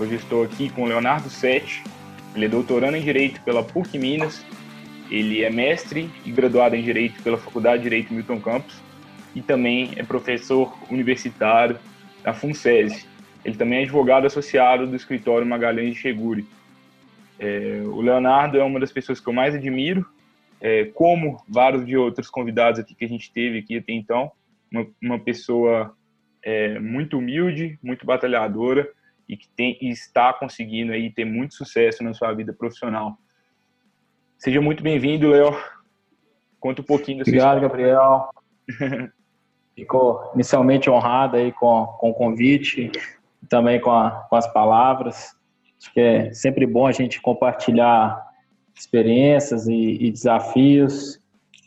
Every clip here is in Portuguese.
Hoje estou aqui com Leonardo Sete. Ele é doutorando em Direito pela PUC Minas. Ele é mestre e graduado em Direito pela Faculdade de Direito Milton Campos e também é professor universitário da FUNSESI. Ele também é advogado associado do escritório Magalhães de Cheguri. É, o Leonardo é uma das pessoas que eu mais admiro, é, como vários de outros convidados aqui que a gente teve aqui até então. Uma, uma pessoa é, muito humilde, muito batalhadora e que tem, e está conseguindo aí ter muito sucesso na sua vida profissional. Seja muito bem-vindo, Léo. Conta um pouquinho da Obrigado, Gabriel. Ficou inicialmente honrado aí com, com o convite, também com, a, com as palavras. Acho que é sempre bom a gente compartilhar experiências e, e desafios.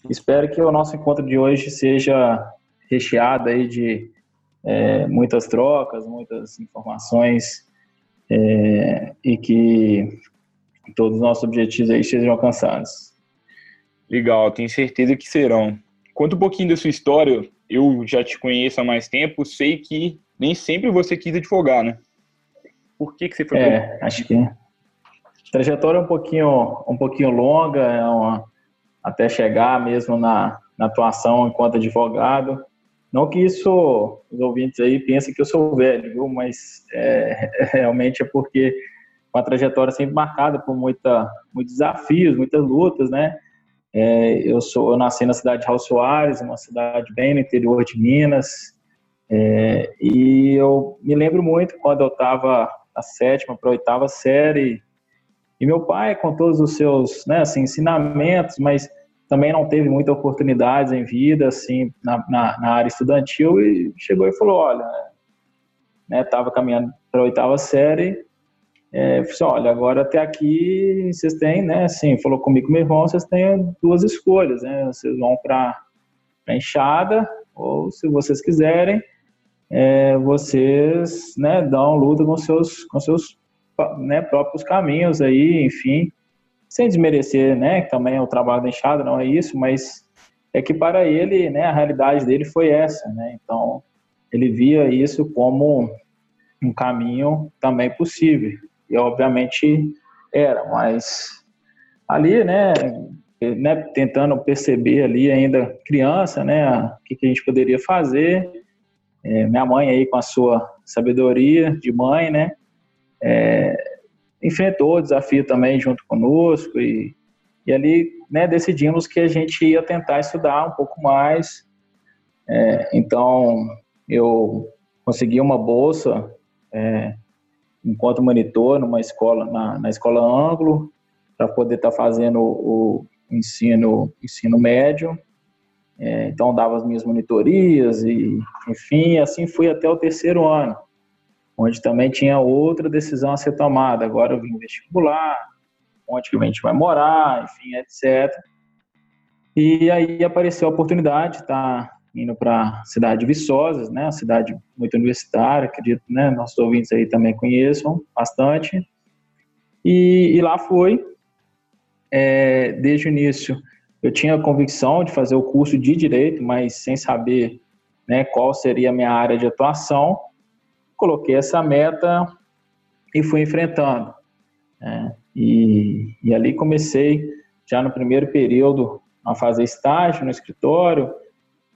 Espero que o nosso encontro de hoje seja recheado aí de é, muitas trocas, muitas informações é, e que todos os nossos objetivos aí sejam alcançados. Legal, tenho certeza que serão. Conta um pouquinho da sua história. Eu já te conheço há mais tempo, sei que nem sempre você quis advogar, né? Por que, que você foi? É, acho que a trajetória é um pouquinho, um pouquinho longa, é uma, até chegar mesmo na, na atuação enquanto advogado. Não que isso, os ouvintes aí pensem que eu sou velho, viu? mas é, realmente é porque uma trajetória sempre marcada por muita, muitos desafios, muitas lutas, né? É, eu sou, eu nasci na cidade de Raul Soares, uma cidade bem no interior de Minas, é, e eu me lembro muito quando eu estava na sétima para a oitava série, e meu pai, com todos os seus né, assim, ensinamentos, mas também não teve muita oportunidades em vida, assim, na, na, na área estudantil, e chegou e falou, olha, né, tava caminhando para a oitava série, é, falou assim, olha, agora até aqui vocês têm, né, assim, falou comigo meu irmão, vocês têm duas escolhas, né, vocês vão para a enxada, ou se vocês quiserem, é, vocês, né, dão luta com seus, com seus né, próprios caminhos aí, enfim, sem desmerecer, né, que também é o trabalho da enxada, não é isso, mas é que para ele, né, a realidade dele foi essa, né, então ele via isso como um caminho também possível, e obviamente era, mas ali, né, né tentando perceber ali ainda criança, né, o que, que a gente poderia fazer, é, minha mãe aí com a sua sabedoria de mãe, né, é, enfrentou o desafio também junto conosco e, e ali né, decidimos que a gente ia tentar estudar um pouco mais. É, então, eu consegui uma bolsa é, enquanto monitor numa escola, na, na escola Ângulo, para poder estar tá fazendo o, o, ensino, ensino médio. É, então, dava as minhas monitorias e, enfim, assim fui até o terceiro ano onde também tinha outra decisão a ser tomada. Agora eu vim vestibular, onde que a gente vai morar, enfim, etc. E aí apareceu a oportunidade de estar indo para a cidade de Viçosas, né, uma cidade muito universitária, acredito, né, nossos ouvintes aí também conheçam bastante. E, e lá foi, é, desde o início, eu tinha a convicção de fazer o curso de Direito, mas sem saber né, qual seria a minha área de atuação, coloquei essa meta e fui enfrentando. Né? E, e ali comecei, já no primeiro período, a fazer estágio no escritório,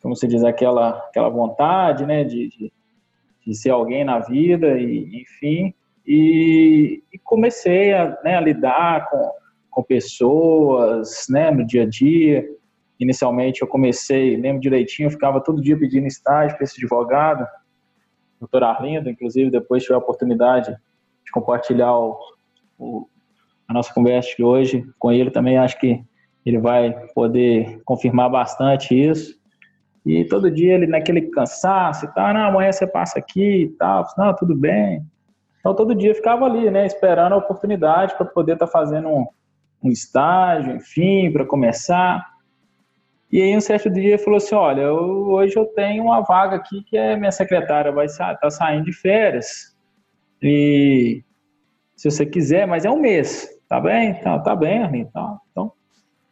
como se diz, aquela, aquela vontade né, de, de, de ser alguém na vida, e, enfim. E, e comecei a, né, a lidar com, com pessoas né, no dia a dia. Inicialmente eu comecei, lembro direitinho, eu ficava todo dia pedindo estágio para esse advogado, doutor Arlindo, inclusive depois tive a oportunidade de compartilhar o, o, a nossa conversa de hoje com ele também, acho que ele vai poder confirmar bastante isso. E todo dia ele naquele cansaço e tal, amanhã você passa aqui e tal, não, tudo bem. Então todo dia ficava ali, né, esperando a oportunidade para poder estar tá fazendo um, um estágio, enfim, para começar. E aí um certo dia ele falou assim, olha, eu, hoje eu tenho uma vaga aqui que é minha secretária vai tá saindo de férias e se você quiser, mas é um mês, tá bem? Tá, tá bem, Arlindo, tá. Então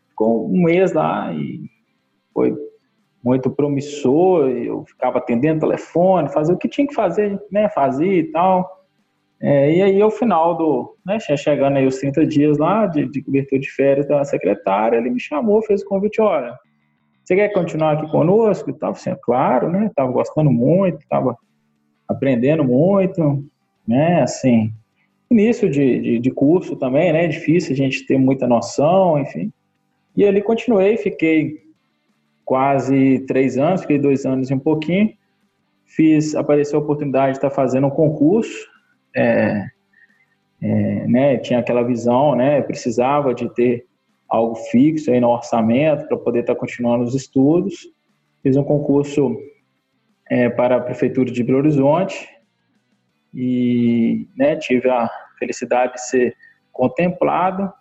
ficou um mês lá e foi muito promissor, eu ficava atendendo telefone, fazia o que tinha que fazer, né, fazia e tal. É, e aí, ao final do, né, chegando aí os 30 dias lá de, de cobertura de férias da secretária, ele me chamou, fez o convite, olha, você quer continuar aqui conosco? E tal, assim, claro, né, tava gostando muito, tava aprendendo muito, né, assim, início de, de, de curso também, né, difícil a gente ter muita noção, enfim. E ali continuei, fiquei quase três anos, fiquei dois anos e um pouquinho. Fiz, apareceu a oportunidade de estar fazendo um concurso, é, é, né, tinha aquela visão, né, precisava de ter algo fixo aí no orçamento para poder estar continuando os estudos. Fiz um concurso é, para a prefeitura de Belo Horizonte e né, tive a felicidade de ser contemplado.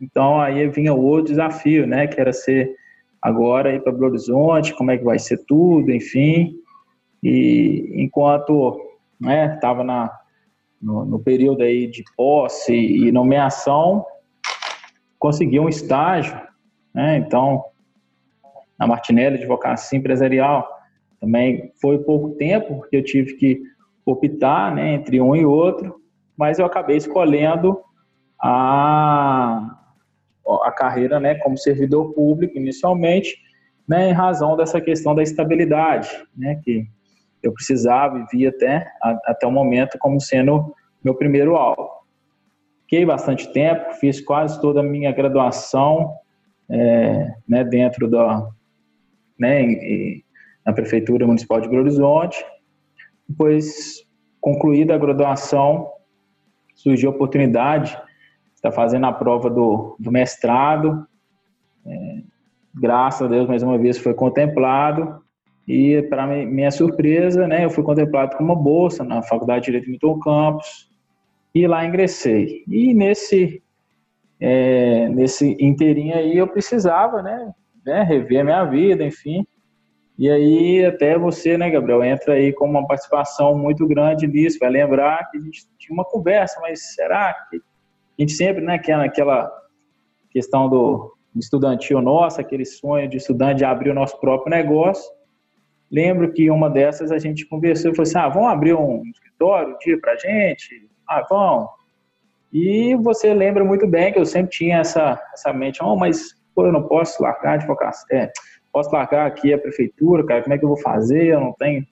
Então aí vinha o outro desafio, né, que era ser agora ir para Belo Horizonte, como é que vai ser tudo, enfim. E enquanto estava né, no, no, período aí de posse e nomeação, consegui um estágio, né? Então, na Martinelli Advocacia Empresarial, também foi pouco tempo, porque eu tive que optar né, entre um e outro, mas eu acabei escolhendo a a carreira né, como servidor público inicialmente, né, em razão dessa questão da estabilidade, né, que eu precisava e via até, até o momento como sendo meu primeiro alvo. Fiquei bastante tempo, fiz quase toda a minha graduação é, né, dentro da né, na Prefeitura Municipal de Belo Horizonte. Depois, concluída a graduação, surgiu a oportunidade está fazendo a prova do, do mestrado. É, graças a Deus, mais uma vez, foi contemplado. E, para minha surpresa, né, eu fui contemplado com uma bolsa na Faculdade de Direito Milton Campos. E lá ingressei. E nesse, é, nesse inteirinho aí, eu precisava né, né, rever a minha vida, enfim. E aí, até você, né, Gabriel, entra aí com uma participação muito grande nisso. Vai lembrar que a gente tinha uma conversa, mas será que a gente sempre, né, que é naquela questão do estudantil nosso, aquele sonho de estudante de abrir o nosso próprio negócio. Lembro que uma dessas a gente conversou e falou assim: ah, vamos abrir um escritório um dia pra gente? Ah, vamos. E você lembra muito bem que eu sempre tinha essa, essa mente: oh, mas pô, eu não posso largar a advocacia, é, posso largar aqui a prefeitura, cara, como é que eu vou fazer? Eu não tenho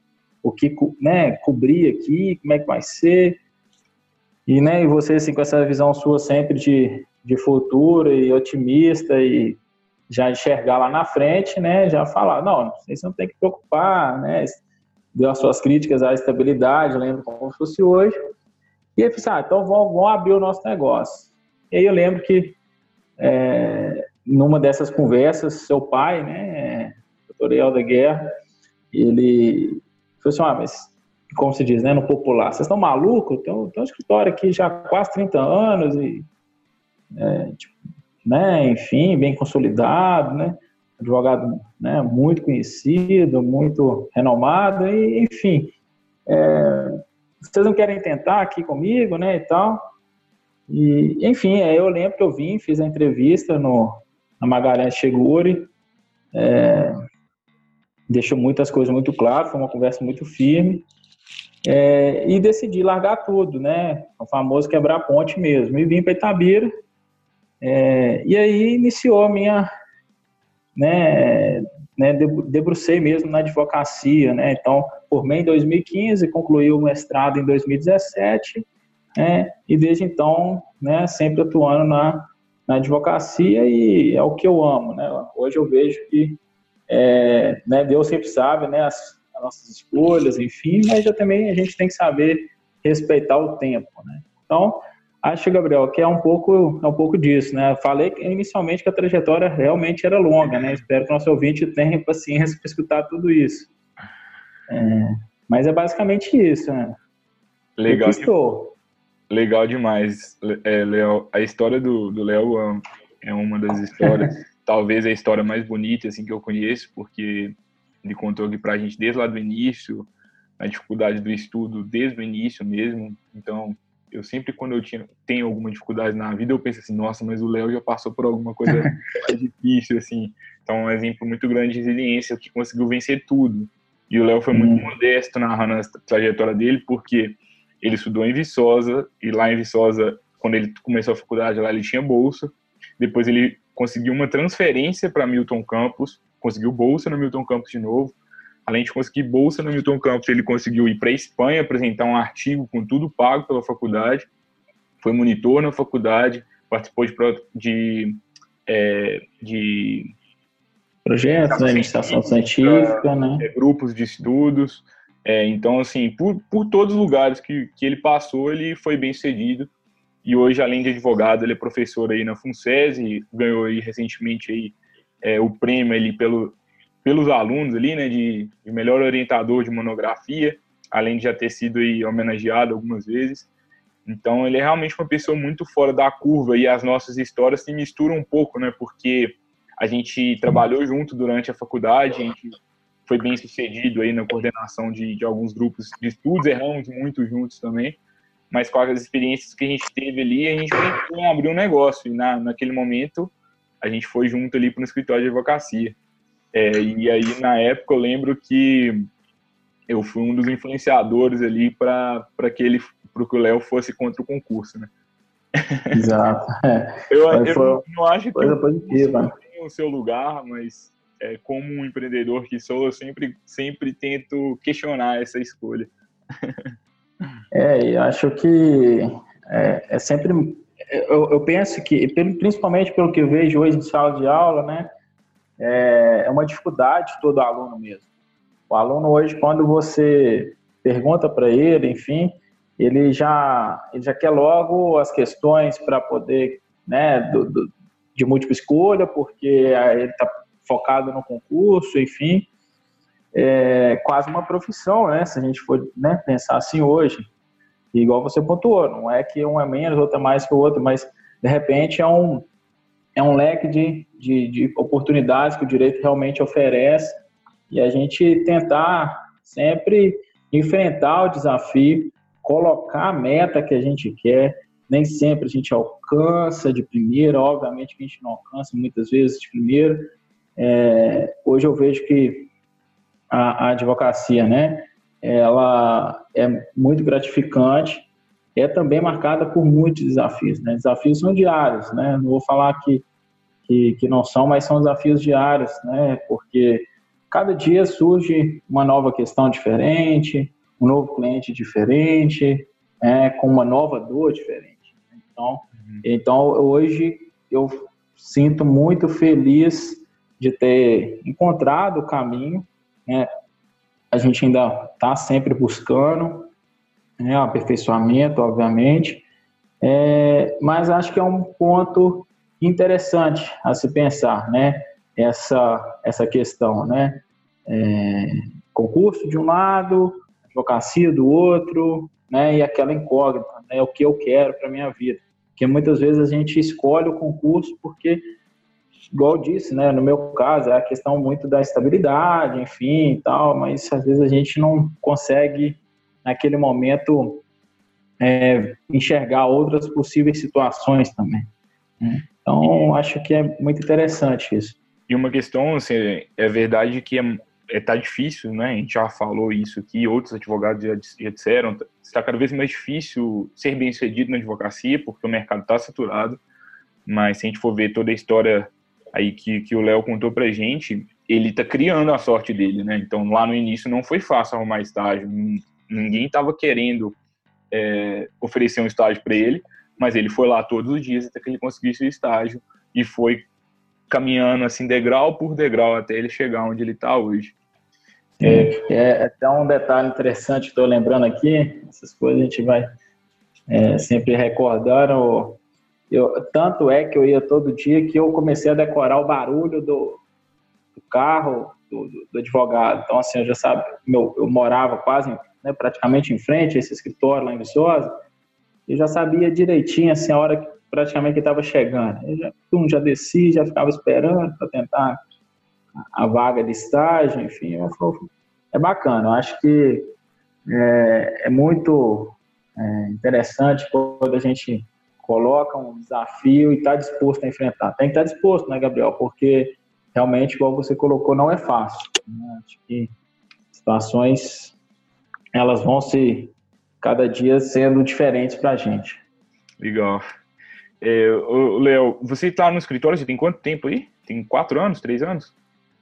o que né, cobrir aqui, como é que vai ser? E, né, e você, assim, com essa visão sua sempre de, de futuro e otimista e já enxergar lá na frente, né, já falar, não, você não tem que preocupar, né, deu as suas críticas à estabilidade, lembro como se fosse hoje. E aí, pensei, ah, então vamos, vamos abrir o nosso negócio. E aí eu lembro que é, numa dessas conversas, seu pai, né, doutor Helder Guerra, ele falou assim, ah, mas como se diz, né, no popular, vocês estão malucos? Tem um, tem um escritório aqui já há quase 30 anos e, é, tipo, né, enfim, bem consolidado, né, advogado né, muito conhecido, muito renomado, e, enfim, é, vocês não querem tentar aqui comigo, né, e tal, e, enfim, eu lembro que eu vim, fiz a entrevista no, na Magalhães Cheguri, é, deixou muitas coisas muito claras, foi uma conversa muito firme, é, e decidi largar tudo, né? O famoso quebrar ponte mesmo. E vim para Itabira. É, e aí iniciou a minha. Né, né, debrucei mesmo na advocacia, né? Então, formei em 2015, concluí o mestrado em 2017, né? E desde então, né, sempre atuando na, na advocacia e é o que eu amo, né? Hoje eu vejo que é, né, Deus sempre sabe, né? As, as nossas escolhas, enfim, mas já também a gente tem que saber respeitar o tempo, né? Então, acho, Gabriel, que é um pouco, é um pouco disso, né? Falei inicialmente que a trajetória realmente era longa, né? Espero que o nosso ouvinte tenha paciência para escutar tudo isso. É, mas é basicamente isso, né? Legal. Estou. Legal demais, é, Léo. A história do Léo é, é uma das histórias, talvez a história mais bonita assim que eu conheço, porque ele contou aqui pra gente desde lá do início, a dificuldade do estudo desde o início mesmo. Então, eu sempre quando eu tinha, tenho alguma dificuldade na vida, eu penso assim, nossa, mas o Léo já passou por alguma coisa mais difícil, assim. Então, é um exemplo muito grande de resiliência, que conseguiu vencer tudo. E o Léo foi muito hum. modesto narrando a trajetória dele, porque ele estudou em Viçosa, e lá em Viçosa, quando ele começou a faculdade lá, ele tinha bolsa. Depois ele conseguiu uma transferência para Milton Campos, conseguiu bolsa no Milton Campos de novo. Além de conseguir bolsa no Milton Campos, ele conseguiu ir para a Espanha apresentar um artigo com tudo pago pela faculdade. Foi monitor na faculdade, participou de, de, é, de projetos, né, administração científica, né? É, grupos de estudos. É, então, assim, por, por todos os lugares que, que ele passou, ele foi bem sucedido. E hoje, além de advogado, ele é professor aí na FUNSESI, ganhou aí recentemente aí, é, o prêmio ali pelo, pelos alunos ali, né, de, de, melhor orientador de monografia, além de já ter sido aí homenageado algumas vezes. Então, ele é realmente uma pessoa muito fora da curva e as nossas histórias se misturam um pouco, né, porque a gente trabalhou junto durante a faculdade, a gente foi bem sucedido aí na coordenação de, de alguns grupos de estudos, erramos muito juntos também, mas com as experiências que a gente teve ali, a gente tentou abrir um negócio, e na, naquele momento a gente foi junto ali para o escritório de advocacia. É, e aí, na época, eu lembro que eu fui um dos influenciadores ali para que ele para que o Léo fosse contra o concurso, né? Exato. É. Eu, eu não acho que coisa positiva o seu lugar, mas é, como um empreendedor que sou, eu sempre, sempre tento questionar essa escolha. É, e acho que é, é sempre. Eu, eu, penso que, principalmente pelo que eu vejo hoje em sala de aula, né, é, é uma dificuldade todo aluno mesmo. O aluno hoje, quando você pergunta para ele, enfim, ele já, ele já quer logo as questões para poder, né, do, do, de múltipla escolha, porque ele está focado no concurso, enfim. É quase uma profissão, né? Se a gente for né, pensar assim hoje. igual você pontuou, não é que um é menos, outro é mais que o outro, mas de repente é um, é um leque de, de, de oportunidades que o direito realmente oferece. E a gente tentar sempre enfrentar o desafio, colocar a meta que a gente quer, nem sempre a gente alcança de primeira, obviamente que a gente não alcança muitas vezes de primeira. É, hoje eu vejo que a, a, advocacia, né, ela é muito gratificante, é também marcada por muitos desafios, né? Desafios são diários, né? Não vou falar que, que, que não são, mas são desafios diários, né? Porque cada dia surge uma nova questão diferente, um novo cliente diferente, é, com uma nova dor diferente. Então, uhum. então hoje eu sinto muito feliz de ter encontrado o caminho. Né? A gente ainda está sempre buscando né, aperfeiçoamento, obviamente, é, mas acho que é um ponto interessante a se pensar, né? Essa, essa questão, né? É, concurso de um lado, advocacia do outro, né? E aquela incógnita, né? O que eu quero para minha vida. Porque muitas vezes a gente escolhe o concurso porque, igual eu disse, né, no meu caso, é a questão muito da estabilidade, enfim, tal, mas às vezes a gente não consegue, naquele momento, é, enxergar outras possíveis situações também. Né? Então, acho que é muito interessante isso. E uma questão, assim, é verdade que é é, tá difícil, né? A gente já falou isso aqui, outros advogados já, já disseram, está cada vez mais difícil ser bem sucedido na advocacia, porque o mercado está saturado. Mas se a gente for ver toda a história aí que, que o Léo contou pra gente, ele tá criando a sorte dele, né? Então lá no início não foi fácil arrumar estágio, ninguém estava querendo é, oferecer um estágio para ele, mas ele foi lá todos os dias até que ele conseguisse o estágio e foi caminhando assim degrau por degrau até ele chegar onde ele está hoje. É, é até um detalhe interessante, estou lembrando aqui, essas coisas a gente vai é, sempre recordando. Eu, tanto é que eu ia todo dia que eu comecei a decorar o barulho do, do carro do, do, advogado. Então, assim, eu já sabe, meu, eu morava quase, né, praticamente em frente a esse escritório lá em Viçosa, eu já sabia direitinho assim, a hora que praticamente estava chegando. Eu já, um já desci, já ficava esperando para tentar a vaga de estágio, enfim. é bacana, eu acho que é, é muito é, interessante quando a gente coloca um desafio e está disposto a enfrentar. Tem que estar tá disposto, né, Gabriel? Porque realmente, igual você colocou, não é fácil. Né? Acho que situações elas vão se cada dia sendo diferentes para a gente. Legal. É, Léo, você está no escritório, você tem quanto tempo aí? Tem quatro anos, três anos?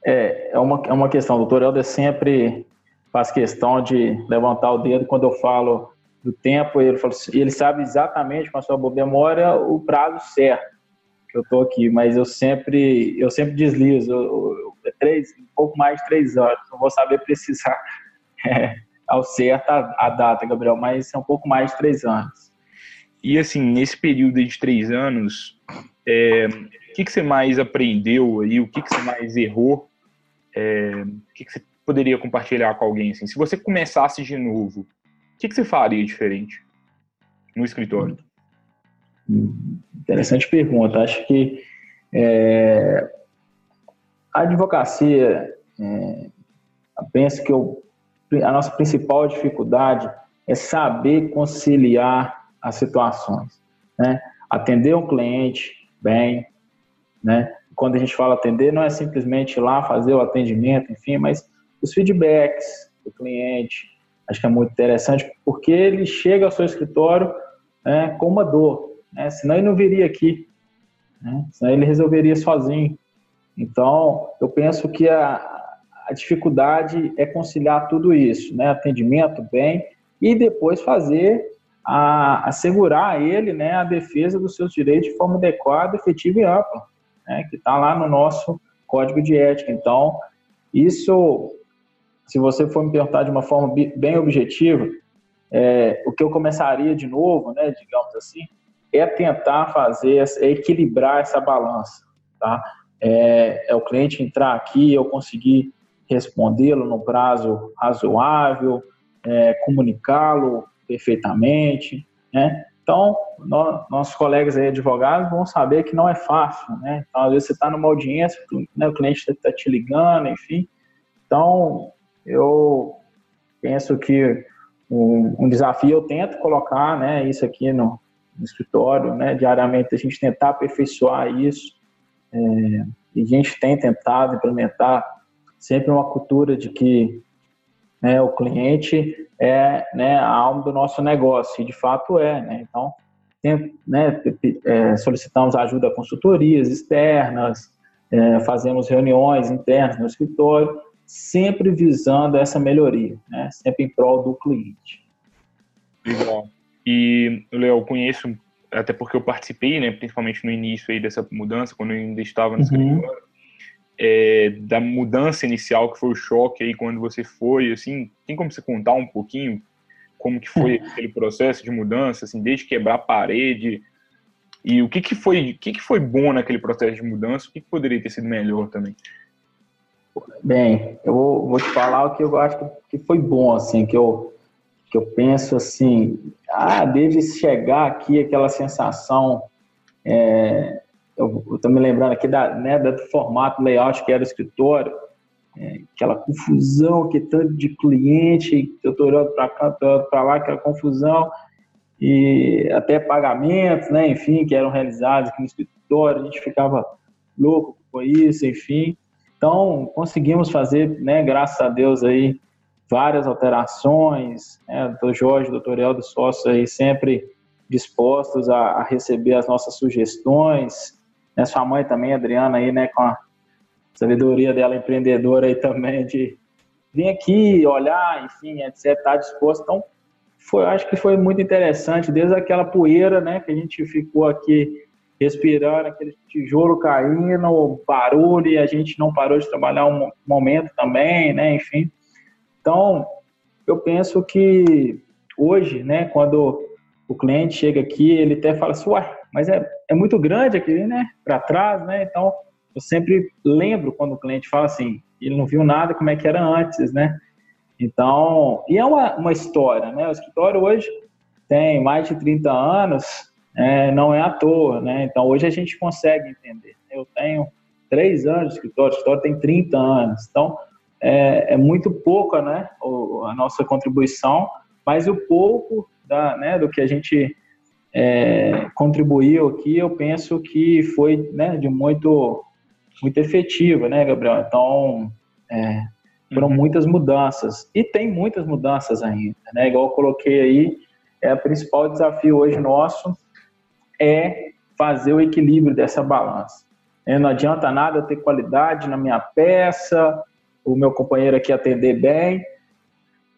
É, é uma, é uma questão. O doutor Helder sempre faz questão de levantar o dedo quando eu falo do tempo. Ele, fala, ele sabe exatamente, com a sua boa memória, o prazo certo que eu estou aqui, mas eu sempre, eu sempre deslizo. Eu, eu, é três, um pouco mais de três horas. Não vou saber precisar é, ao certo a, a, data, Gabriel, mas é um pouco mais de três anos. E assim, nesse período de três anos, é, o que, que você mais aprendeu aí? O que, que você mais errou? É, o que, que você poderia compartilhar com alguém? Assim? Se você começasse de novo, o que, que você faria diferente no escritório? Interessante pergunta. Acho que é, a advocacia, é, penso que eu, a nossa principal dificuldade é saber conciliar as situações. Né? Atender um cliente bem, né? quando a gente fala atender, não é simplesmente ir lá fazer o atendimento, enfim, mas os feedbacks do cliente, acho que é muito interessante, porque ele chega ao seu escritório né, com uma dor, né, senão ele não viria aqui, né, senão ele resolveria sozinho. Então, eu penso que a, a dificuldade é conciliar tudo isso, né, atendimento bem, e depois fazer a assegurar a ele né, a defesa dos seus direitos de forma adequada, efetiva e ampla né, que está lá no nosso código de ética. Então, isso, se você for me perguntar de uma forma bem objetiva, é, o que eu começaria de novo, né, digamos assim, é tentar fazer, é equilibrar essa balança, tá? É, é o cliente entrar aqui, eu conseguir respondê-lo no prazo razoável, é, comunicá-lo perfeitamente, né? Então, nossos colegas aí, advogados vão saber que não é fácil, né? Então, às vezes você está numa audiência, né, o cliente está te ligando, enfim. Então, eu penso que um, um, desafio eu tento colocar, né, isso aqui no, no, escritório, né, diariamente a gente tentar aperfeiçoar isso. É, e a gente tem tentado implementar sempre uma cultura de que né, o cliente é né, a alma do nosso negócio, e de fato é. Né? Então, tem, né, é, solicitamos ajuda a consultorias externas, é, fazemos reuniões internas no escritório, sempre visando essa melhoria, né, sempre em prol do cliente. Legal. E, Léo, conheço, até porque eu participei, né, principalmente no início aí dessa mudança, quando eu ainda estava no uhum. escritório, é, da mudança inicial, que foi o choque aí quando você foi, assim, tem como você contar um pouquinho como que foi aquele processo de mudança, assim, desde quebrar a parede, e o que que foi, o que que foi bom naquele processo de mudança, o que, que poderia ter sido melhor também? Bem, eu vou, vou te falar o que eu acho que foi bom, assim, que eu, que eu penso assim, ah, desde chegar aqui, aquela sensação é, eu estou me lembrando aqui da, né, do formato layout que era o escritório, é, aquela confusão que tanto de cliente, eu estou olhando para cá, olhando para lá, aquela confusão, e até pagamentos, né, enfim, que eram realizados aqui no escritório, a gente ficava louco com isso, enfim. Então, conseguimos fazer, né, graças a Deus aí, várias alterações, né, do Jorge, do doutor Eldo, sócios aí sempre dispostos a, a receber as nossas sugestões, né, sua mãe também, Adriana, aí, né, com a sabedoria dela empreendedora aí também, de vir aqui, olhar, enfim, etc, estar tá disposto. Então, foi, acho que foi muito interessante, desde aquela poeira, né, que a gente ficou aqui respirando, aquele tijolo caindo, barulho, e a gente não parou de trabalhar um momento também, né, enfim. Então, eu penso que hoje, né, quando o cliente chega aqui, ele até fala assim, uai, mas é, é muito grande aqui, né, para trás, né, então eu sempre lembro quando o cliente fala assim, ele não viu nada como é que era antes, né, então, e é uma, uma história, né, o escritório hoje tem mais de 30 anos, é, não é à toa, né? Então hoje a gente consegue entender. Eu tenho três anos de escritório, o escritório tem 30 anos, então é, é muito pouca, né, a nossa contribuição, mas o pouco da, né, do que a gente é, contribuiu aqui, eu penso que foi né, de muito, muito efetiva, né, Gabriel? Então, é, foram uhum. muitas mudanças. E tem muitas mudanças ainda, né? Igual eu coloquei aí, é o principal desafio hoje nosso é fazer o equilíbrio dessa balança. É, não adianta nada eu ter qualidade na minha peça, o meu companheiro aqui atender bem,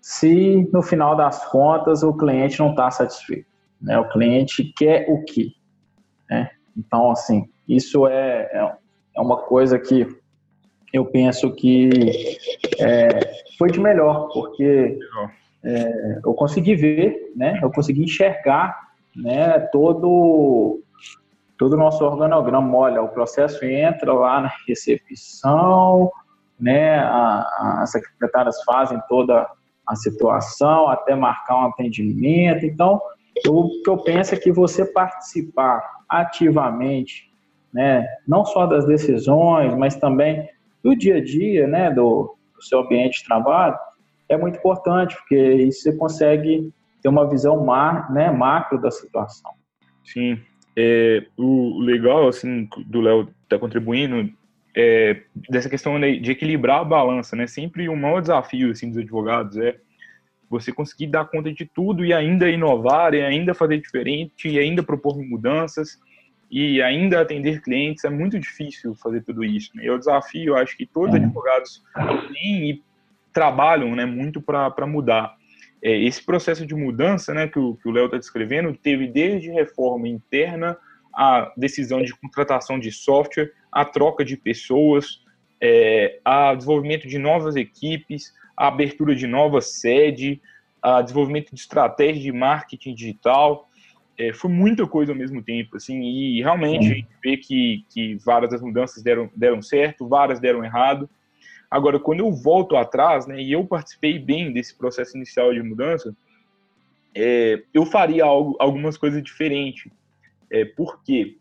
se no final das contas o cliente não está satisfeito. Né? O cliente quer o quê? Né? Então, assim, isso é, é, é uma coisa que eu penso que é, foi de melhor, porque é, eu consegui ver, né? eu consegui enxergar né, todo todo o nosso organograma. Olha, o processo entra lá na recepção, né, a, a, as secretárias fazem toda a situação até marcar um atendimento. Então, o que eu penso é que você participar ativamente, né, não só das decisões, mas também do dia a dia, né, do, do seu ambiente de trabalho, é muito importante, porque isso você consegue ter uma visão mar, né, macro da situação. Sim, é, o legal assim do Léo tá contribuindo é, dessa questão de equilibrar a balança, né? Sempre o maior desafio assim dos advogados é você conseguir dar conta de tudo e ainda inovar, e ainda fazer diferente, e ainda propor mudanças, e ainda atender clientes. É muito difícil fazer tudo isso. Né? E é o desafio, eu acho que todos os é. advogados têm e trabalham né, muito para mudar. É, esse processo de mudança né, que o Léo está descrevendo teve desde reforma interna, a decisão de contratação de software, a troca de pessoas, é, a desenvolvimento de novas equipes, a abertura de nova sede, a desenvolvimento de estratégia de marketing digital. É, foi muita coisa ao mesmo tempo, assim, e realmente a gente vê que, que várias das mudanças deram, deram certo, várias deram errado. Agora, quando eu volto atrás, né, e eu participei bem desse processo inicial de mudança, é, eu faria algo, algumas coisas diferentes. É, por quê?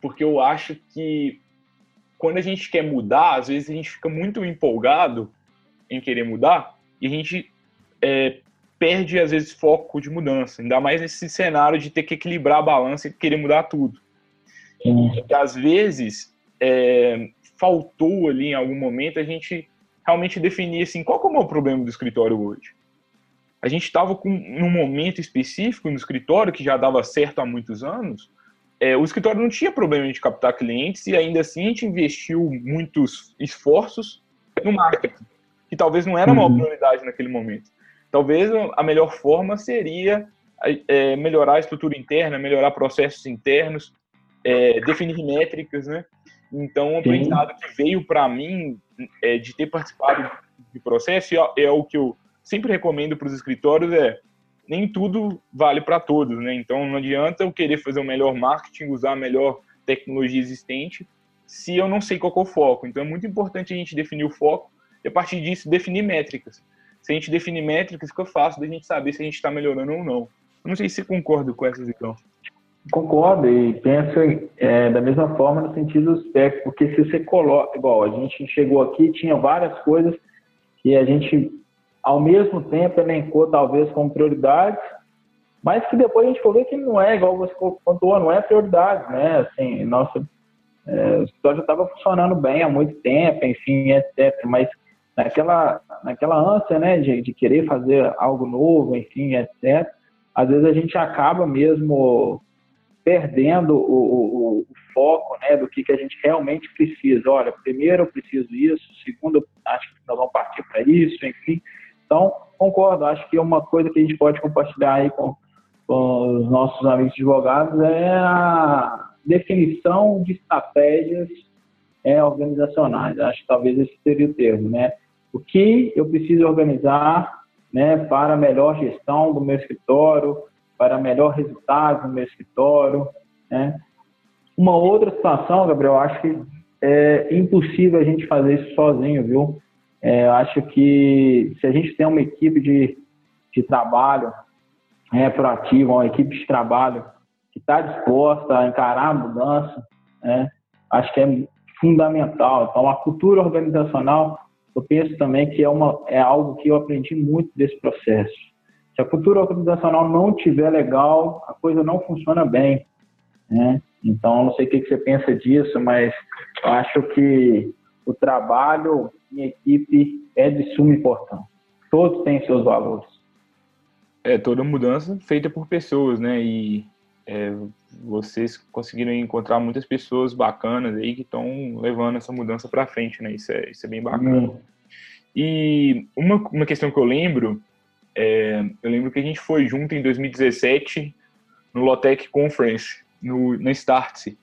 Porque eu acho que quando a gente quer mudar, às vezes a gente fica muito empolgado em querer mudar e a gente é, perde, às vezes, foco de mudança. Ainda mais nesse cenário de ter que equilibrar a balança e querer mudar tudo. E, às vezes, é, faltou ali em algum momento a gente realmente definir assim, qual é o meu problema do escritório hoje? A gente estava com num momento específico no escritório que já dava certo há muitos anos, é, o escritório não tinha problema de captar clientes e ainda assim a gente investiu muitos esforços no marketing, que talvez não era uma uhum. prioridade naquele momento. Talvez a melhor forma seria é, melhorar a estrutura interna, melhorar processos internos, é, definir métricas, né? Então, o aprendizado que veio para mim é, de ter participado do processo é, é o que eu sempre recomendo para os escritórios é nem tudo vale para todos, né? Então não adianta eu querer fazer o melhor marketing, usar a melhor tecnologia existente, se eu não sei qual é o foco. Então é muito importante a gente definir o foco a partir disso definir métricas. Se a gente definir métricas, fica fácil da gente saber se a gente está melhorando ou não. Não sei se você concorda com essas então. Concordo e penso é, da mesma forma no sentido do aspecto, porque se você coloca, igual a gente chegou aqui, tinha várias coisas que a gente ao mesmo tempo elencou talvez como prioridades, mas que depois a gente for ver que não é, igual você contou, não é prioridade, né? Assim, nossa, é, o já estava funcionando bem há muito tempo, enfim, etc. Mas naquela, naquela ânsia, né, de, de querer fazer algo novo, enfim, etc. Às vezes a gente acaba mesmo perdendo o, o, o, foco né, do que, que a gente realmente precisa. Olha, primeiro eu preciso isso, segundo acho que nós vamos partir para isso, enfim. Então, concordo, acho que uma coisa que a gente pode compartilhar aí com, com os nossos amigos advogados é a definição de estratégias é, organizacionais. Acho que talvez esse seria o termo, né? O que eu preciso organizar né, para melhor gestão do meu escritório, para melhor resultado do meu escritório, né? Uma outra situação, Gabriel, acho que é impossível a gente fazer isso sozinho, viu? É, acho que se a gente tem uma equipe de, de trabalho é, proativa, uma equipe de trabalho que está disposta a encarar a mudança, né? acho que é fundamental. Então, a cultura organizacional, eu penso também que é, uma, é algo que eu aprendi muito desse processo. Se a cultura organizacional não estiver legal, a coisa não funciona bem. Né? Então, não sei o que você pensa disso, mas acho que o trabalho em equipe é de suma importância. Todos têm seus valores. É, toda mudança feita por pessoas, né? E é, vocês conseguiram encontrar muitas pessoas bacanas aí que estão levando essa mudança para frente, né? Isso é, isso é bem bacana. Hum. E uma, uma questão que eu lembro, é, eu lembro que a gente foi junto em 2017 no Lotec Conference, no, na Startse.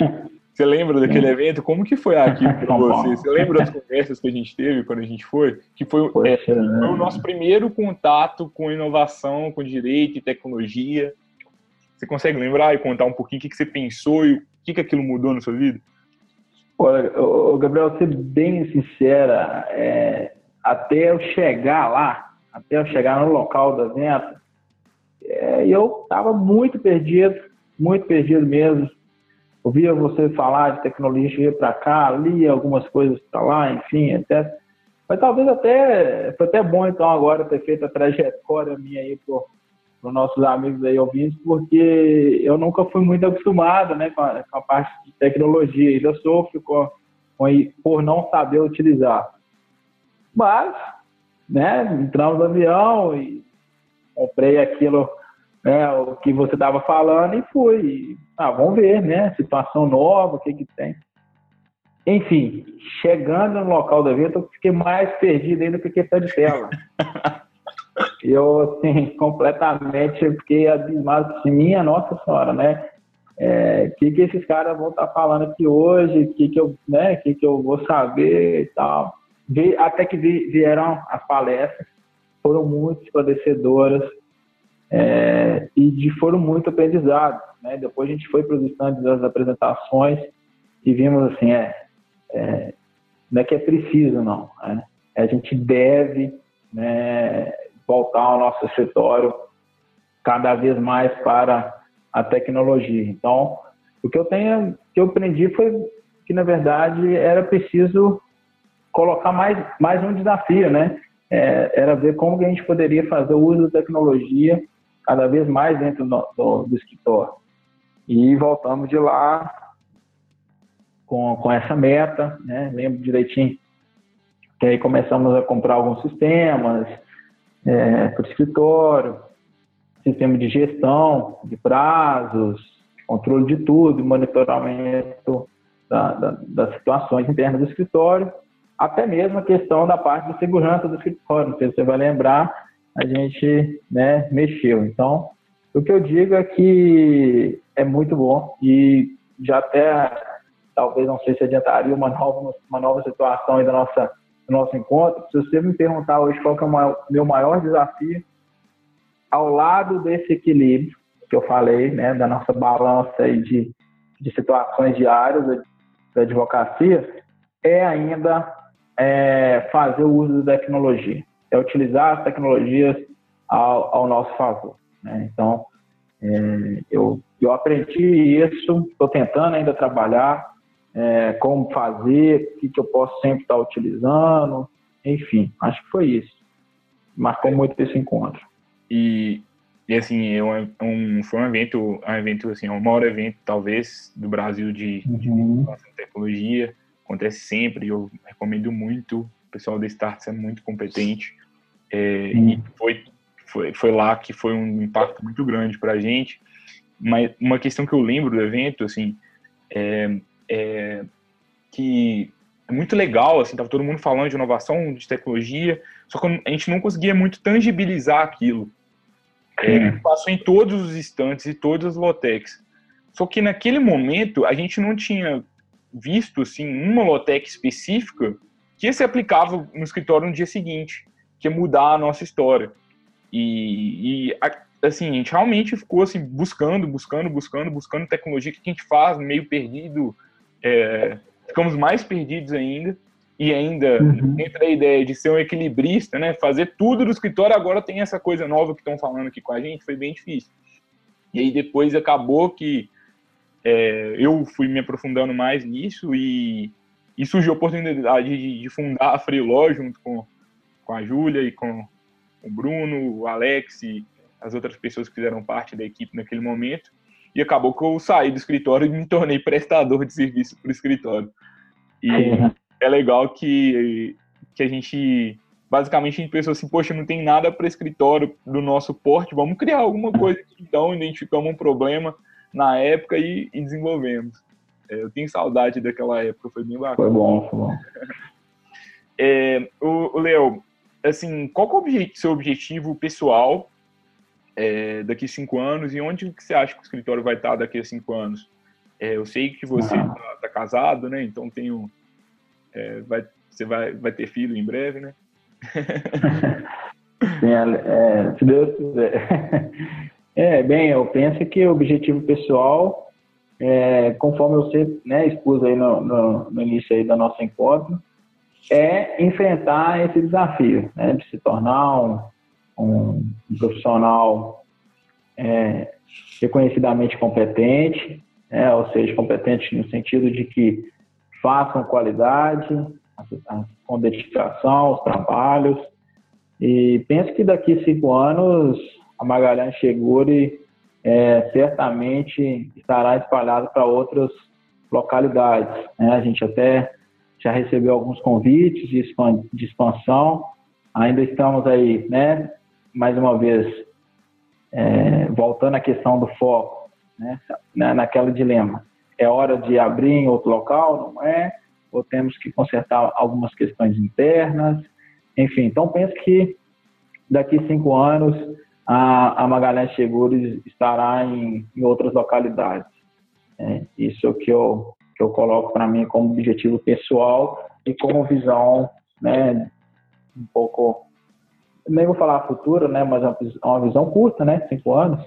Você lembra daquele evento? Como que foi aqui para você? Você lembra das conversas que a gente teve quando a gente foi? Que foi, é, foi o nosso primeiro contato com inovação, com direito e tecnologia. Você consegue lembrar e contar um pouquinho o que, que você pensou e o que, que aquilo mudou na sua vida? Olha, Gabriel, ser bem sincera, é, até eu chegar lá, até eu chegar no local do evento, é, eu estava muito perdido, muito perdido mesmo ouvia você falar de tecnologia para cá, lia algumas coisas para lá, enfim, até. Mas talvez até foi até bom então agora ter feito a trajetória minha aí para os nossos amigos aí ouvintes, porque eu nunca fui muito acostumado, né, com a, com a parte de tecnologia, ainda sofro com, com, por não saber utilizar. Mas, né, entramos no avião e comprei aquilo né, o que você estava falando e fui. Ah, vamos ver, né? Situação nova, o que que tem. Enfim, chegando no local do evento, eu fiquei mais perdido ainda que questão de tela. eu, assim, completamente fiquei abismado assim, minha Nossa Senhora, né? O é, que, que esses caras vão estar tá falando aqui hoje, o que, que, eu, né, que, que eu vou saber e tal. Até que vieram as palestras, foram muito esclarecedoras, é, e de foram muito aprendizados. Né? Depois a gente foi para os estandes das apresentações e vimos assim, é, é, não é que é preciso, não. Né? A gente deve né, voltar ao nosso escritório cada vez mais para a tecnologia. Então, o que eu tenho, que eu aprendi foi que na verdade era preciso colocar mais mais um desafio, né? É, era ver como que a gente poderia fazer o uso da tecnologia cada vez mais dentro do, do, do escritório. E voltamos de lá com, com essa meta, né? lembro direitinho que aí começamos a comprar alguns sistemas é, para o escritório, sistema de gestão de prazos, controle de tudo, monitoramento da, da, das situações internas do escritório, até mesmo a questão da parte de segurança do escritório. Não sei se você vai lembrar, a gente né, mexeu. Então, o que eu digo é que é muito bom e já até, talvez, não sei se adiantaria uma nova, uma nova situação aí da nossa, do nosso encontro. Se você me perguntar hoje qual é o meu maior desafio, ao lado desse equilíbrio que eu falei, né, da nossa balança de, de situações diárias da advocacia, é ainda é, fazer o uso da tecnologia é utilizar as tecnologias ao, ao nosso favor. Né? Então, é, eu, eu aprendi isso, estou tentando ainda trabalhar, é, como fazer, o que, que eu posso sempre estar utilizando, enfim, acho que foi isso. Marcou muito esse encontro. E, e assim, é um, um, foi um evento, um evento assim, é o maior evento, talvez, do Brasil de, uhum. de tecnologia. Acontece sempre, eu recomendo muito. O pessoal da Starts é muito competente. É, e foi, foi, foi lá que foi um impacto muito grande para a gente. Mas uma questão que eu lembro do evento, assim, é, é que é muito legal, assim, tava todo mundo falando de inovação, de tecnologia, só que a gente não conseguia muito tangibilizar aquilo. É, passou em todos os instantes e todas as lotecs. Só que naquele momento a gente não tinha visto assim uma lotec específica que se aplicava no escritório no dia seguinte que é mudar a nossa história. E, e assim, a gente realmente ficou assim, buscando, buscando, buscando, buscando tecnologia que a gente faz, meio perdido, é, ficamos mais perdidos ainda. e ainda uhum. dentro da ideia de ser um equilibrista, né, fazer tudo do escritório, agora tem essa coisa nova que estão falando aqui com a gente, foi bem difícil. E aí depois acabou que é, eu fui me aprofundando mais nisso e, e surgiu a oportunidade de, de fundar a Freeló junto com, com a Júlia e com o Bruno, o Alex e as outras pessoas que fizeram parte da equipe naquele momento. E acabou que eu saí do escritório e me tornei prestador de serviço para o escritório. E é legal que, que a gente basicamente a gente pensou assim, poxa, não tem nada para escritório do nosso porte, vamos criar alguma coisa aqui. Então, identificamos um problema na época e, e desenvolvemos. É, eu tenho saudade daquela época, foi bem bacana. Foi bom, foi bom. é, o, o Leo, assim, qual é o obje seu objetivo pessoal é, daqui a cinco anos e onde que você acha que o escritório vai estar daqui a cinco anos? É, eu sei que você está ah. tá casado, né? Então tenho, é, vai, você vai, vai ter filho em breve, né? Sim, é, se Deus quiser. É, bem, eu penso que o objetivo pessoal, é, conforme você né, expus aí no, no, no, início aí da nossa encontro, é enfrentar esse desafio, né, de se tornar um, um, profissional é, reconhecidamente competente, né, ou seja, competente no sentido de que façam qualidade, com dedicação os trabalhos. E penso que daqui cinco anos a Magalhães Chegure é, certamente estará espalhada para outras localidades. Né? A gente até já recebeu alguns convites de, expansão. Ainda estamos aí, né? Mais uma vez, é, voltando à questão do foco, né? naquela dilema. É hora de abrir em outro local, não é? ou temos que consertar algumas questões internas, enfim. Então, penso que daqui cinco anos a, a Magalhães Seguros estará em, em outras localidades. É, isso é o que eu, que eu coloco para mim como objetivo pessoal e como visão, né, um pouco, nem vou falar futuro, né, mas é uma visão curta, né, cinco anos.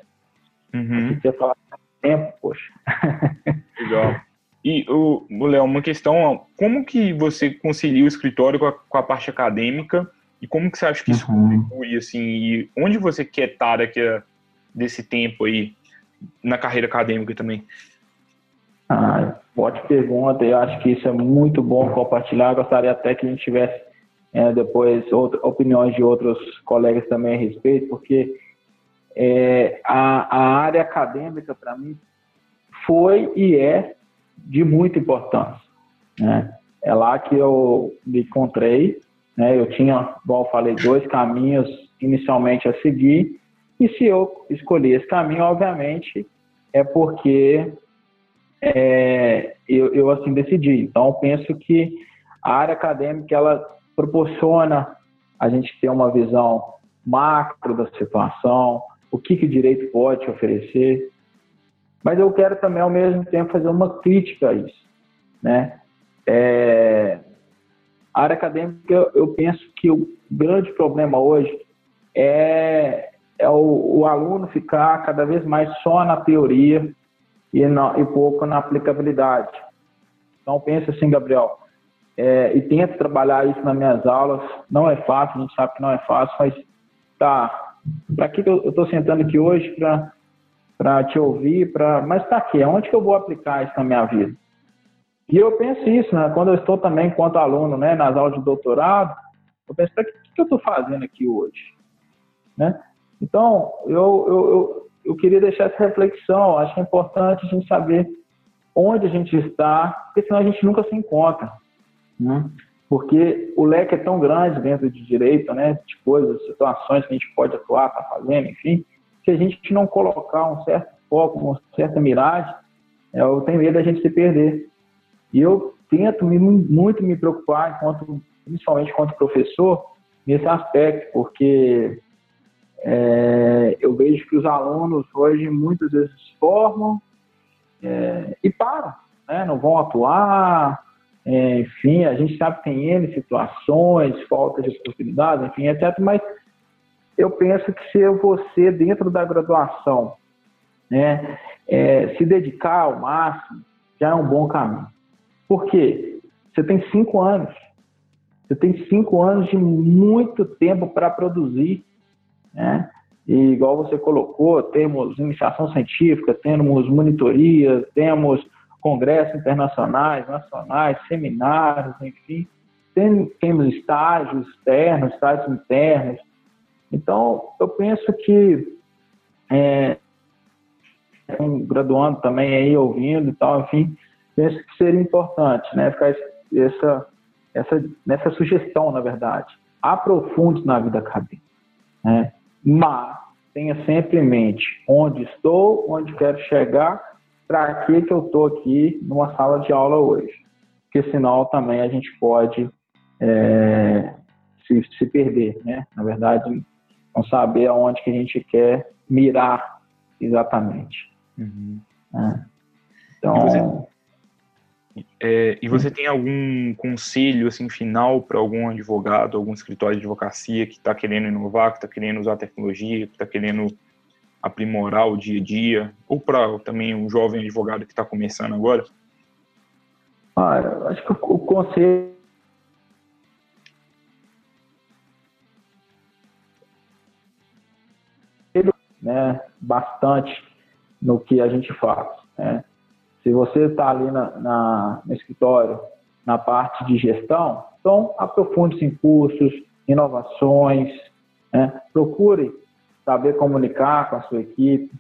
Uhum. Você falar tempo, poxa. Legal. E, o, Léo, uma questão, como que você concilia o escritório com a, com a, parte acadêmica e como que você acha que isso uhum. contribui, assim, e onde você quer estar daqui a, desse tempo aí, na carreira acadêmica também? Ah, ótima pergunta, eu acho que isso é muito bom compartilhar, gostaria até que a gente tivesse é, depois outra, opiniões de outros colegas também a respeito, porque é, a, a área acadêmica, para mim, foi e é de muita importância. Né? É lá que eu me encontrei. Né? Eu tinha, igual eu falei, dois caminhos inicialmente a seguir. E se eu escolhi esse caminho, obviamente, é porque é, eu, eu assim decidi. Então, penso que a área acadêmica ela proporciona a gente ter uma visão macro da situação, o que, que o direito pode oferecer, mas eu quero também, ao mesmo tempo, fazer uma crítica a isso. Né? É, a área acadêmica, eu penso que o grande problema hoje é, é o, o aluno ficar cada vez mais só na teoria e, na, e pouco na aplicabilidade. Então, penso assim, Gabriel, é, e tento trabalhar isso nas minhas aulas. Não é fácil, a gente sabe que não é fácil, mas tá. Para que eu estou sentando aqui hoje? Para para te ouvir, para mas para quê? Onde que eu vou aplicar isso na minha vida? E eu penso isso, né? Quando eu estou também enquanto aluno, né, nas aulas de doutorado, eu penso, o que, que eu estou fazendo aqui hoje? Né? Então, eu, eu, eu, eu queria deixar essa reflexão. Acho que é importante a gente saber onde a gente está, porque senão a gente nunca se encontra. Né? Porque o leque é tão grande dentro de direito, né? De coisas, situações que a gente pode atuar, tá fazendo, enfim se a gente não colocar um certo foco, uma certa miragem, é, eu tenho medo da gente se perder. E eu tento muito me preocupar, enquanto, principalmente enquanto professor, nesse aspecto, porque é, eu vejo que os alunos hoje muitas vezes formam é, e param, né? não vão atuar, é, enfim, a gente sabe que tem N situações, falta de oportunidades, enfim, etc. Mas eu penso que se você, dentro da graduação, né, é, se dedicar ao máximo, já é um bom caminho. Por quê? Você tem cinco anos. você tem cinco anos de muito tempo para produzir, né? E igual você colocou, temos iniciação científica, temos monitorias, temos congressos internacionais, nacionais, seminários, enfim. Tem, temos estágios externos, estágios internos. Então, eu penso que é, um graduando também aí ouvindo e tal, enfim, penso que seria importante, né, ficar essa, essa, nessa sugestão, na verdade. Aprofunde na vida acadêmica, né? mas tenha sempre em mente onde estou, onde quero chegar, para que, que eu estou aqui numa sala de aula hoje. Porque senão também a gente pode é, se, se perder, né? Na verdade, não saber aonde que a gente quer mirar exatamente. Uhum. É. Então, e você, é, e você tem algum conselho assim final para algum advogado, algum escritório de advocacia que está querendo inovar, que está querendo usar tecnologia, que está querendo aprimorar o dia a dia, ou para também um jovem advogado que está começando agora? Ah, acho que o conselho né, bastante no que a gente faz. Né? Se você está ali na, na, no escritório, na parte de gestão, então aprofunde-se em cursos, inovações, né? procure saber comunicar com a sua equipe.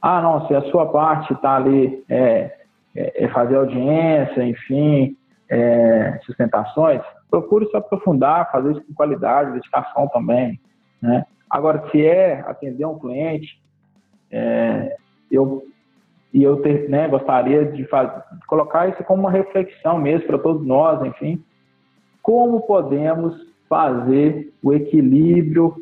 Ah, não, se a sua parte está ali é, é, é, fazer audiência, enfim, é, sustentações, procure se aprofundar, fazer isso com qualidade, dedicação também. Né? Agora, se é atender um cliente, é, eu e eu ter, né, gostaria de, fazer, de colocar isso como uma reflexão mesmo para todos nós, enfim, como podemos fazer o equilíbrio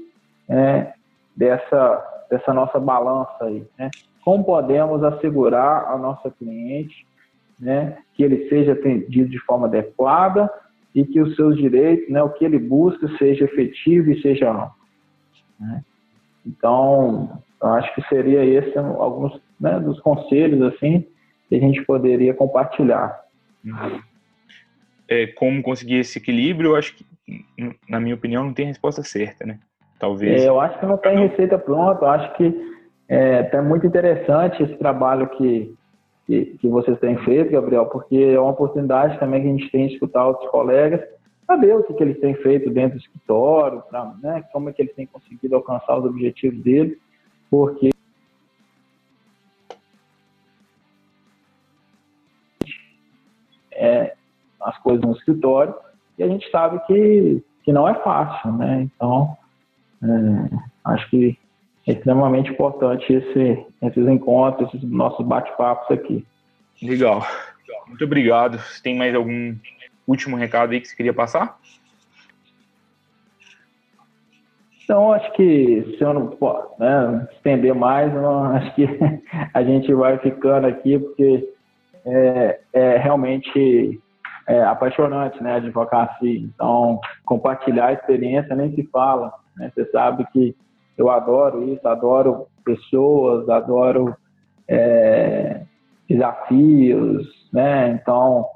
é, dessa, dessa nossa balança aí, né? Como podemos assegurar ao nosso cliente né, que ele seja atendido de forma adequada e que os seus direitos, né, o que ele busca, seja efetivo e seja amplo. Né? Então, eu acho que seria esse alguns né, dos conselhos assim que a gente poderia compartilhar. É, como conseguir esse equilíbrio? Eu acho que, na minha opinião, não tem resposta certa, né? Talvez. É, eu acho que não tem receita pronta. Eu acho que é, é muito interessante esse trabalho que, que, que vocês têm feito, Gabriel, porque é uma oportunidade também que a gente tem de escutar outros colegas saber o que, que eles têm feito dentro do escritório, pra, né, como é que eles têm conseguido alcançar os objetivos deles, porque é, as coisas no escritório e a gente sabe que, que não é fácil, né? Então, é, acho que é extremamente importante esse, esses encontros, esses nossos bate-papos aqui. Legal. Muito obrigado. Tem mais algum último recado aí que você queria passar? Então, acho que se eu não né, estender mais, não, acho que a gente vai ficando aqui, porque é, é realmente é, apaixonante, né, a advocacia. Então, compartilhar a experiência nem se fala. Né? Você sabe que eu adoro isso, adoro pessoas, adoro é, desafios, né? Então,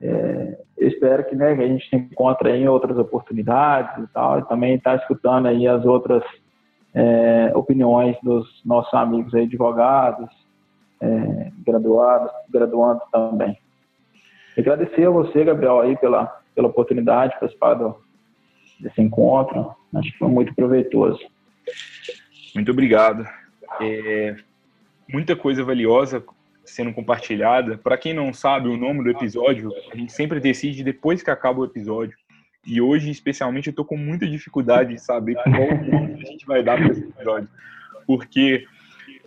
é, eu espero que, né, que a gente se encontre em outras oportunidades e tal, e também está escutando aí as outras é, opiniões dos nossos amigos aí, advogados, é, graduados, graduandos também. Agradecer a você, Gabriel, aí pela, pela oportunidade de participar do, desse encontro. Acho que foi muito proveitoso. Muito obrigado. É, muita coisa valiosa sendo compartilhada. Para quem não sabe o nome do episódio, a gente sempre decide depois que acaba o episódio. E hoje, especialmente, eu estou com muita dificuldade de saber qual nome a gente vai dar para esse episódio. Porque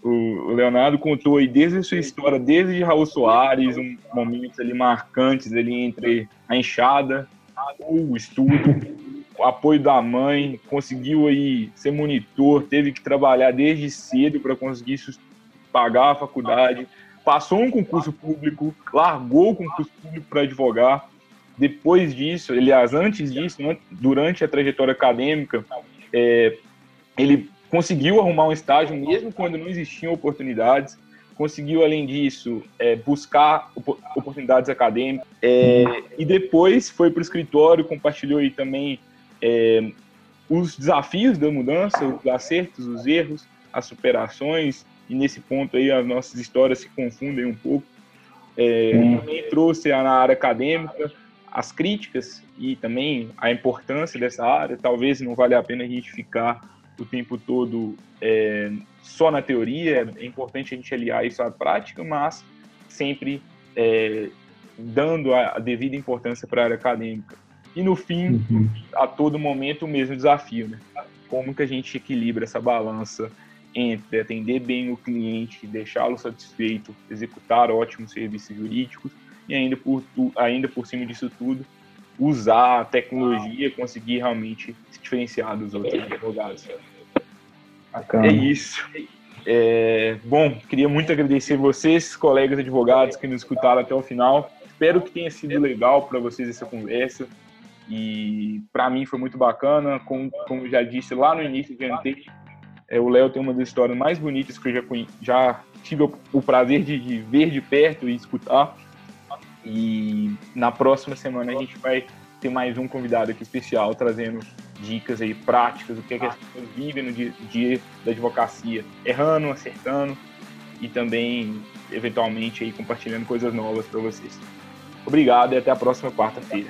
o Leonardo contou aí desde a sua história, desde Raul Soares, um momentos ali marcantes ali entre a enxada, o estudo, apoio da mãe, conseguiu aí ser monitor, teve que trabalhar desde cedo para conseguir pagar a faculdade, passou um concurso público, largou o concurso público para advogar. Depois disso, aliás, antes disso, durante a trajetória acadêmica, é, ele conseguiu arrumar um estágio mesmo quando não existiam oportunidades. conseguiu, além disso, é, buscar oportunidades acadêmicas é, e depois foi para o escritório, compartilhou aí também é, os desafios da mudança, os acertos, os erros, as superações, e nesse ponto aí as nossas histórias se confundem um pouco. É, também trouxe na área acadêmica as críticas e também a importância dessa área. Talvez não valha a pena a gente ficar o tempo todo é, só na teoria, é importante a gente aliar isso à prática, mas sempre é, dando a devida importância para a área acadêmica. E no fim, uhum. a todo momento, o mesmo desafio, né? Como que a gente equilibra essa balança entre atender bem o cliente, deixá-lo satisfeito, executar ótimos serviços jurídicos e ainda por, ainda por cima disso tudo, usar a tecnologia, conseguir realmente se diferenciar dos outros advogados. Bacana. É isso. É, bom, queria muito agradecer vocês, colegas advogados que nos escutaram até o final. Espero que tenha sido legal para vocês essa conversa. E para mim foi muito bacana. Como, como já disse lá no início, jantei. É, o Léo tem uma das histórias mais bonitas que eu já, já tive o, o prazer de, de ver de perto e escutar. E na próxima semana a gente vai ter mais um convidado aqui especial trazendo dicas aí práticas, o que, é que as pessoas vivem no dia, dia da advocacia, errando, acertando e também, eventualmente, aí, compartilhando coisas novas para vocês. Obrigado e até a próxima quarta-feira.